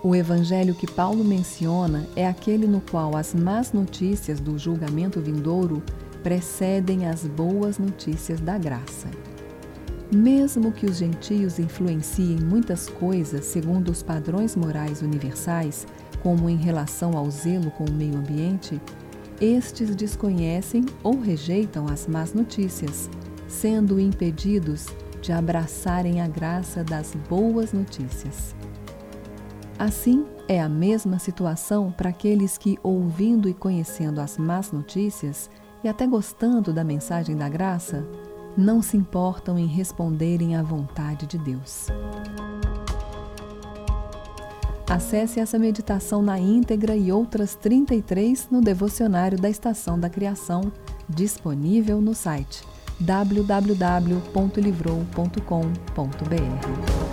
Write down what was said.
O evangelho que Paulo menciona é aquele no qual as más notícias do julgamento vindouro precedem as boas notícias da graça. Mesmo que os gentios influenciem muitas coisas segundo os padrões morais universais, como em relação ao zelo com o meio ambiente, estes desconhecem ou rejeitam as más notícias, sendo impedidos de abraçarem a graça das boas notícias. Assim, é a mesma situação para aqueles que, ouvindo e conhecendo as más notícias e até gostando da mensagem da graça, não se importam em responderem à vontade de Deus. Acesse essa meditação na íntegra e outras 33 no devocionário da Estação da Criação, disponível no site www.livrou.com.br.